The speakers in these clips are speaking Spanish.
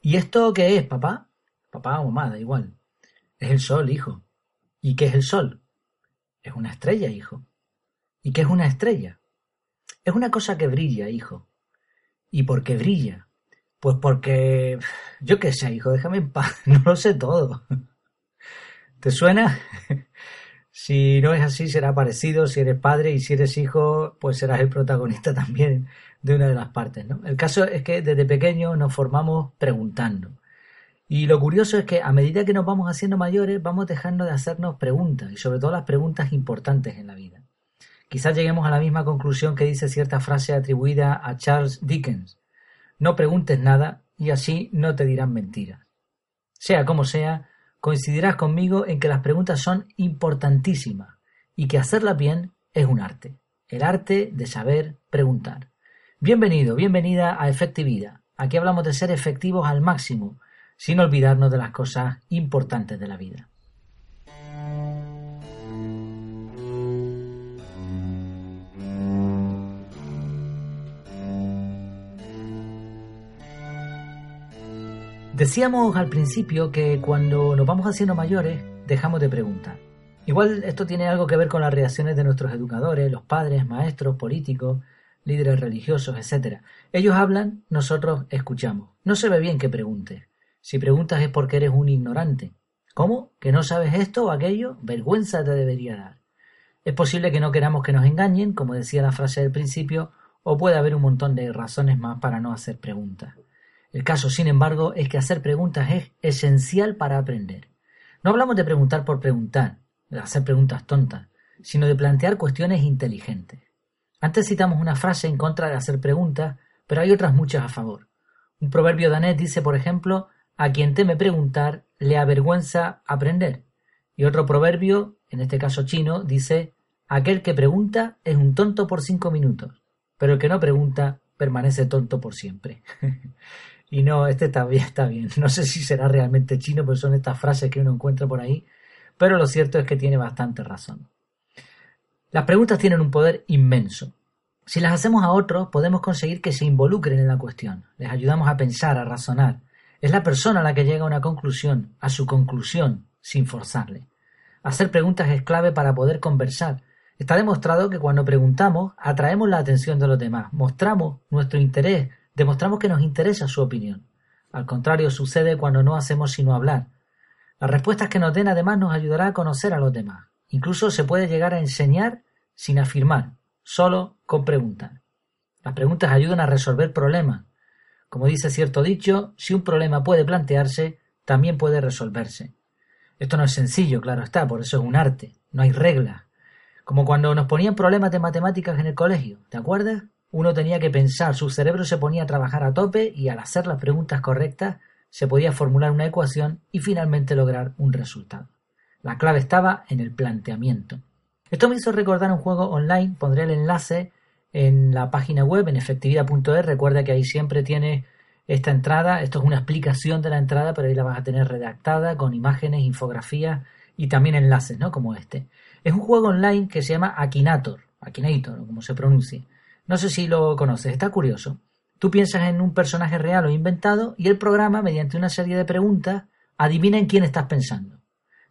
¿Y esto qué es, papá? Papá o mamá, da igual. Es el sol, hijo. ¿Y qué es el sol? Es una estrella, hijo. ¿Y qué es una estrella? Es una cosa que brilla, hijo. ¿Y por qué brilla? Pues porque... Yo qué sé, hijo, déjame en paz. No lo sé todo. ¿Te suena? Si no es así, será parecido. Si eres padre y si eres hijo, pues serás el protagonista también de una de las partes. ¿no? El caso es que desde pequeño nos formamos preguntando. Y lo curioso es que a medida que nos vamos haciendo mayores, vamos dejando de hacernos preguntas, y sobre todo las preguntas importantes en la vida. Quizás lleguemos a la misma conclusión que dice cierta frase atribuida a Charles Dickens. No preguntes nada y así no te dirán mentiras. Sea como sea, coincidirás conmigo en que las preguntas son importantísimas y que hacerlas bien es un arte, el arte de saber preguntar. Bienvenido, bienvenida a Efectividad. Aquí hablamos de ser efectivos al máximo, sin olvidarnos de las cosas importantes de la vida. Decíamos al principio que cuando nos vamos haciendo mayores dejamos de preguntar. Igual esto tiene algo que ver con las reacciones de nuestros educadores, los padres, maestros, políticos, líderes religiosos, etc. Ellos hablan, nosotros escuchamos. No se ve bien que preguntes. Si preguntas es porque eres un ignorante. ¿Cómo? ¿Que no sabes esto o aquello? Vergüenza te debería dar. Es posible que no queramos que nos engañen, como decía la frase del principio, o puede haber un montón de razones más para no hacer preguntas. El caso, sin embargo, es que hacer preguntas es esencial para aprender. No hablamos de preguntar por preguntar, de hacer preguntas tontas, sino de plantear cuestiones inteligentes. Antes citamos una frase en contra de hacer preguntas, pero hay otras muchas a favor. Un proverbio danés dice, por ejemplo, a quien teme preguntar le avergüenza aprender. Y otro proverbio, en este caso chino, dice, aquel que pregunta es un tonto por cinco minutos, pero el que no pregunta permanece tonto por siempre. Y no, este también está bien. No sé si será realmente chino, pero son estas frases que uno encuentra por ahí. Pero lo cierto es que tiene bastante razón. Las preguntas tienen un poder inmenso. Si las hacemos a otros, podemos conseguir que se involucren en la cuestión. Les ayudamos a pensar, a razonar. Es la persona la que llega a una conclusión, a su conclusión, sin forzarle. Hacer preguntas es clave para poder conversar. Está demostrado que cuando preguntamos, atraemos la atención de los demás, mostramos nuestro interés demostramos que nos interesa su opinión. Al contrario sucede cuando no hacemos sino hablar. Las respuestas que nos den además nos ayudará a conocer a los demás. Incluso se puede llegar a enseñar sin afirmar, solo con preguntar. Las preguntas ayudan a resolver problemas. Como dice cierto dicho, si un problema puede plantearse, también puede resolverse. Esto no es sencillo, claro está, por eso es un arte, no hay reglas. Como cuando nos ponían problemas de matemáticas en el colegio, ¿te acuerdas? Uno tenía que pensar, su cerebro se ponía a trabajar a tope y al hacer las preguntas correctas se podía formular una ecuación y finalmente lograr un resultado. La clave estaba en el planteamiento. Esto me hizo recordar un juego online, pondré el enlace en la página web en efectividad.es, recuerda que ahí siempre tiene esta entrada, esto es una explicación de la entrada, pero ahí la vas a tener redactada con imágenes, infografías y también enlaces, ¿no? Como este. Es un juego online que se llama Akinator, Akinator, como se pronuncia. No sé si lo conoces, está curioso. Tú piensas en un personaje real o inventado y el programa, mediante una serie de preguntas, adivina en quién estás pensando.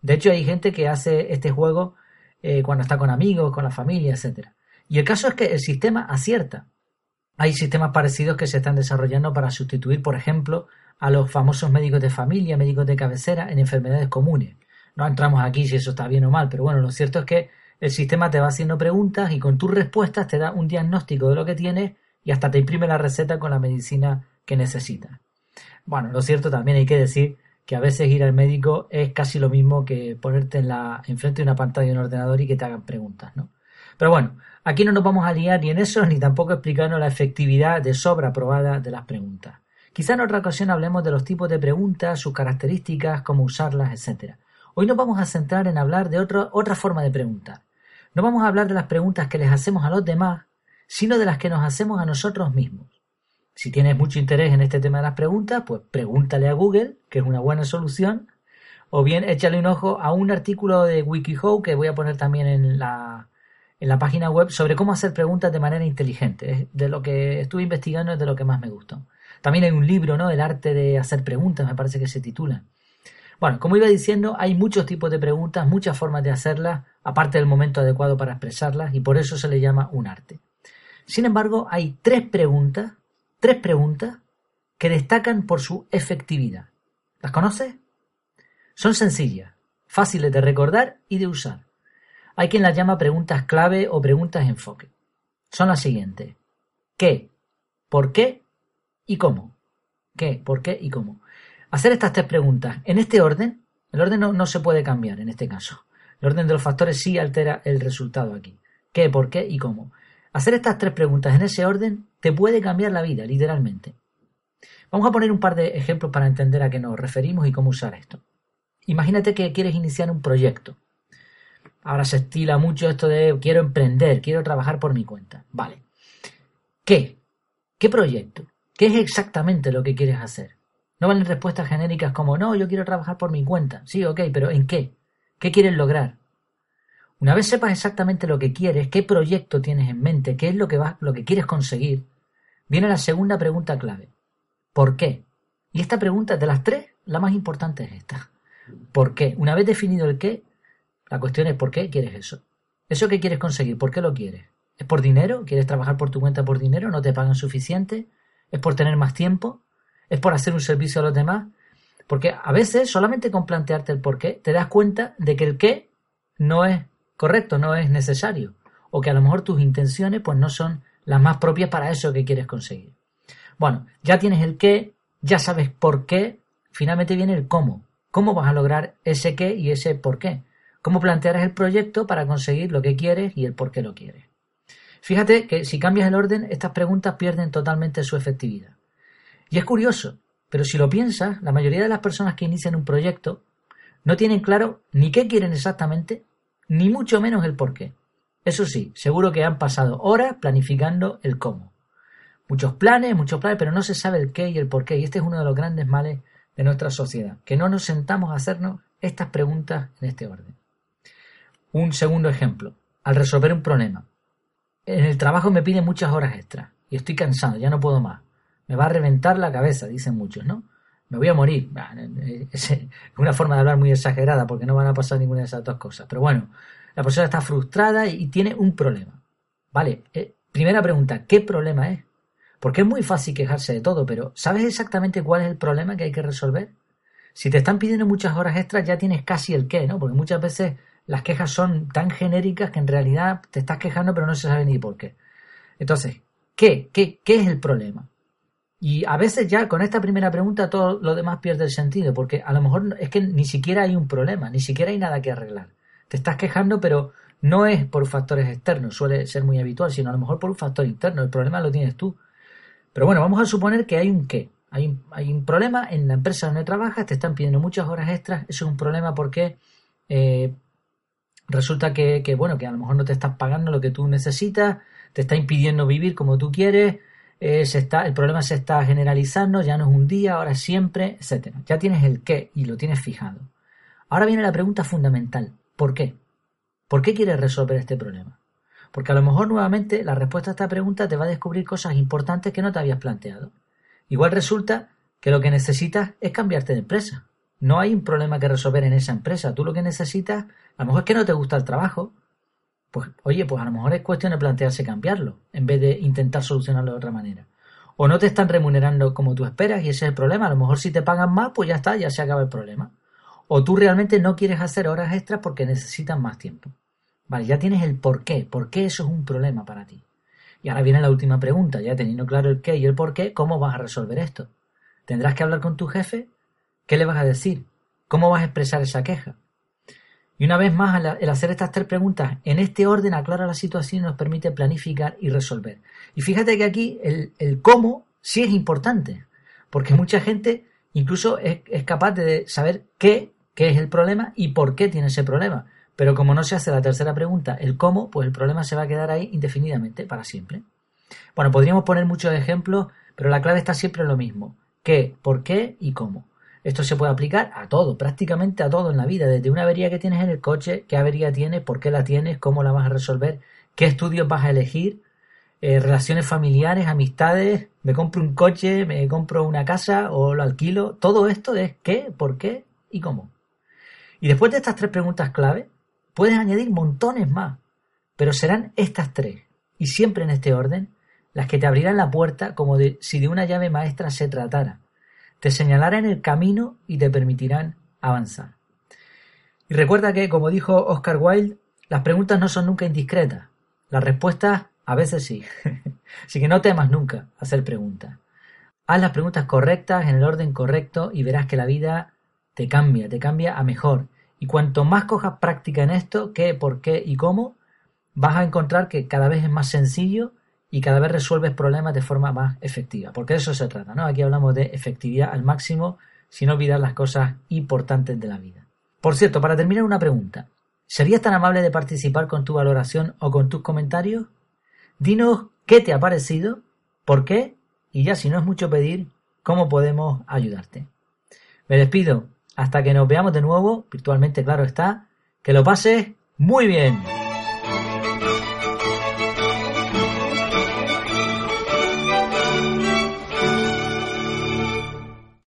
De hecho, hay gente que hace este juego eh, cuando está con amigos, con la familia, etc. Y el caso es que el sistema acierta. Hay sistemas parecidos que se están desarrollando para sustituir, por ejemplo, a los famosos médicos de familia, médicos de cabecera en enfermedades comunes. No entramos aquí si eso está bien o mal, pero bueno, lo cierto es que el sistema te va haciendo preguntas y con tus respuestas te da un diagnóstico de lo que tienes y hasta te imprime la receta con la medicina que necesitas. Bueno, lo cierto también hay que decir que a veces ir al médico es casi lo mismo que ponerte en la, enfrente de una pantalla de un ordenador y que te hagan preguntas, ¿no? Pero bueno, aquí no nos vamos a liar ni en eso, ni tampoco explicando la efectividad de sobra probada de las preguntas. Quizá en otra ocasión hablemos de los tipos de preguntas, sus características, cómo usarlas, etc. Hoy nos vamos a centrar en hablar de otra forma de preguntar, no vamos a hablar de las preguntas que les hacemos a los demás, sino de las que nos hacemos a nosotros mismos. Si tienes mucho interés en este tema de las preguntas, pues pregúntale a Google, que es una buena solución, o bien échale un ojo a un artículo de WikiHow que voy a poner también en la, en la página web sobre cómo hacer preguntas de manera inteligente. de lo que estuve investigando es de lo que más me gustó. También hay un libro, ¿no? El arte de hacer preguntas, me parece que se titula. Bueno, como iba diciendo, hay muchos tipos de preguntas, muchas formas de hacerlas, aparte del momento adecuado para expresarlas, y por eso se le llama un arte. Sin embargo, hay tres preguntas, tres preguntas que destacan por su efectividad. ¿Las conoces? Son sencillas, fáciles de recordar y de usar. Hay quien las llama preguntas clave o preguntas enfoque. Son las siguientes. ¿Qué? ¿Por qué? ¿Y cómo? ¿Qué? ¿Por qué? ¿Y cómo? Hacer estas tres preguntas en este orden, el orden no, se puede cambiar en este caso. El orden de los factores sí altera el resultado aquí. ¿Qué? ¿Por qué? ¿Y cómo? Hacer estas tres preguntas en ese orden te puede cambiar la vida, literalmente. Vamos a poner un par de ejemplos para entender a qué nos referimos y cómo usar esto. Imagínate que quieres iniciar un proyecto. Ahora se estila mucho esto de quiero emprender, quiero trabajar por mi cuenta. Vale. ¿Qué? ¿Qué proyecto? ¿Qué es exactamente lo que quieres hacer? No valen respuestas genéricas como no, yo quiero trabajar por mi cuenta. Sí, ok, pero ¿en qué? ¿Qué quieres lograr? Una vez sepas exactamente lo que quieres, qué proyecto tienes en mente, qué es lo que, vas, lo que quieres conseguir, viene la segunda pregunta clave. ¿Por qué? Y esta pregunta, de las tres, la más importante es esta. ¿Por qué? Una vez definido el qué, la cuestión es ¿por qué quieres eso? ¿Eso que quieres conseguir? ¿Por qué lo quieres? ¿Es por dinero? ¿Quieres trabajar por tu cuenta por dinero? ¿No te pagan suficiente? ¿Es por tener más tiempo? ¿Es por hacer un servicio a los demás? Porque a veces solamente con plantearte el por qué te das cuenta de que el qué no es correcto, no es necesario. O que a lo mejor tus intenciones pues no son las más propias para eso que quieres conseguir. Bueno, ya tienes el qué, ya sabes por qué, finalmente viene el cómo. ¿Cómo vas a lograr ese qué y ese por qué? ¿Cómo plantearás el proyecto para conseguir lo que quieres y el por qué lo quieres? Fíjate que si cambias el orden, estas preguntas pierden totalmente su efectividad. Y es curioso, pero si lo piensas, la mayoría de las personas que inician un proyecto no tienen claro ni qué quieren exactamente, ni mucho menos el por qué. Eso sí, seguro que han pasado horas planificando el cómo. Muchos planes, muchos planes, pero no se sabe el qué y el por qué. Y este es uno de los grandes males de nuestra sociedad, que no nos sentamos a hacernos estas preguntas en este orden. Un segundo ejemplo, al resolver un problema. En el trabajo me piden muchas horas extras y estoy cansado, ya no puedo más. Me va a reventar la cabeza, dicen muchos, ¿no? Me voy a morir. Es una forma de hablar muy exagerada porque no van a pasar ninguna de esas dos cosas. Pero bueno, la persona está frustrada y tiene un problema. Vale, eh, primera pregunta, ¿qué problema es? Porque es muy fácil quejarse de todo, pero ¿sabes exactamente cuál es el problema que hay que resolver? Si te están pidiendo muchas horas extras, ya tienes casi el qué, ¿no? Porque muchas veces las quejas son tan genéricas que en realidad te estás quejando, pero no se sabe ni por qué. Entonces, ¿qué? ¿Qué, qué es el problema? Y a veces ya con esta primera pregunta todo lo demás pierde el sentido, porque a lo mejor es que ni siquiera hay un problema, ni siquiera hay nada que arreglar. Te estás quejando, pero no es por factores externos, suele ser muy habitual, sino a lo mejor por un factor interno. El problema lo tienes tú. Pero bueno, vamos a suponer que hay un qué. Hay un, hay un problema en la empresa donde trabajas, te están pidiendo muchas horas extras. Eso es un problema porque eh, resulta que, que, bueno, que a lo mejor no te estás pagando lo que tú necesitas, te está impidiendo vivir como tú quieres, eh, está, el problema se está generalizando, ya no es un día, ahora es siempre, etcétera. Ya tienes el qué y lo tienes fijado. Ahora viene la pregunta fundamental. ¿Por qué? ¿Por qué quieres resolver este problema? Porque a lo mejor nuevamente la respuesta a esta pregunta te va a descubrir cosas importantes que no te habías planteado. Igual resulta que lo que necesitas es cambiarte de empresa. No hay un problema que resolver en esa empresa. Tú lo que necesitas, a lo mejor es que no te gusta el trabajo. Pues, oye, pues a lo mejor es cuestión de plantearse cambiarlo, en vez de intentar solucionarlo de otra manera. O no te están remunerando como tú esperas y ese es el problema. A lo mejor si te pagan más, pues ya está, ya se acaba el problema. O tú realmente no quieres hacer horas extras porque necesitas más tiempo. Vale, ya tienes el por qué. ¿Por qué eso es un problema para ti? Y ahora viene la última pregunta, ya teniendo claro el qué y el por qué, ¿cómo vas a resolver esto? ¿Tendrás que hablar con tu jefe? ¿Qué le vas a decir? ¿Cómo vas a expresar esa queja? Y una vez más, el hacer estas tres preguntas en este orden aclara la situación y nos permite planificar y resolver. Y fíjate que aquí el, cómo sí es importante, porque mucha gente incluso es, es capaz de saber qué, qué es el problema y por qué tiene ese problema. Pero como no se hace la tercera pregunta, el cómo, pues el problema se va a quedar ahí indefinidamente, para siempre. Bueno, podríamos poner muchos ejemplos, pero la clave está siempre en lo mismo. ¿Qué, por qué y cómo? Esto se puede aplicar a todo, prácticamente a todo en la vida, desde una avería que tienes en el coche, qué avería tienes, por qué la tienes, cómo la vas a resolver, qué estudios vas a elegir, eh, relaciones familiares, amistades, me compro un coche, me compro una casa o lo alquilo. Todo esto es qué, por qué y cómo. Y después de estas tres preguntas clave, puedes añadir montones más, pero serán estas tres, y siempre en este orden, las que te abrirán la puerta como si de una llave maestra se tratara. Te señalarán el camino y te permitirán avanzar. Y recuerda que, como dijo Oscar Wilde, las preguntas no son nunca indiscretas. Las respuestas a veces sí. Así que no temas nunca hacer preguntas. Haz las preguntas correctas en el orden correcto y verás que la vida te cambia, te cambia a mejor. Y cuanto más cojas práctica en esto, qué, por qué y cómo, vas a encontrar que cada vez es más sencillo y cada vez resuelves problemas de forma más efectiva. Porque de eso se trata, ¿no? Aquí hablamos de efectividad al máximo sin olvidar las cosas importantes de la vida. Por cierto, para terminar una pregunta. ¿Serías tan amable de participar con tu valoración o con tus comentarios? Dinos qué te ha parecido, por qué y ya si no es mucho pedir, cómo podemos ayudarte. Me despido. Hasta que nos veamos de nuevo, virtualmente claro está, que lo pases muy bien.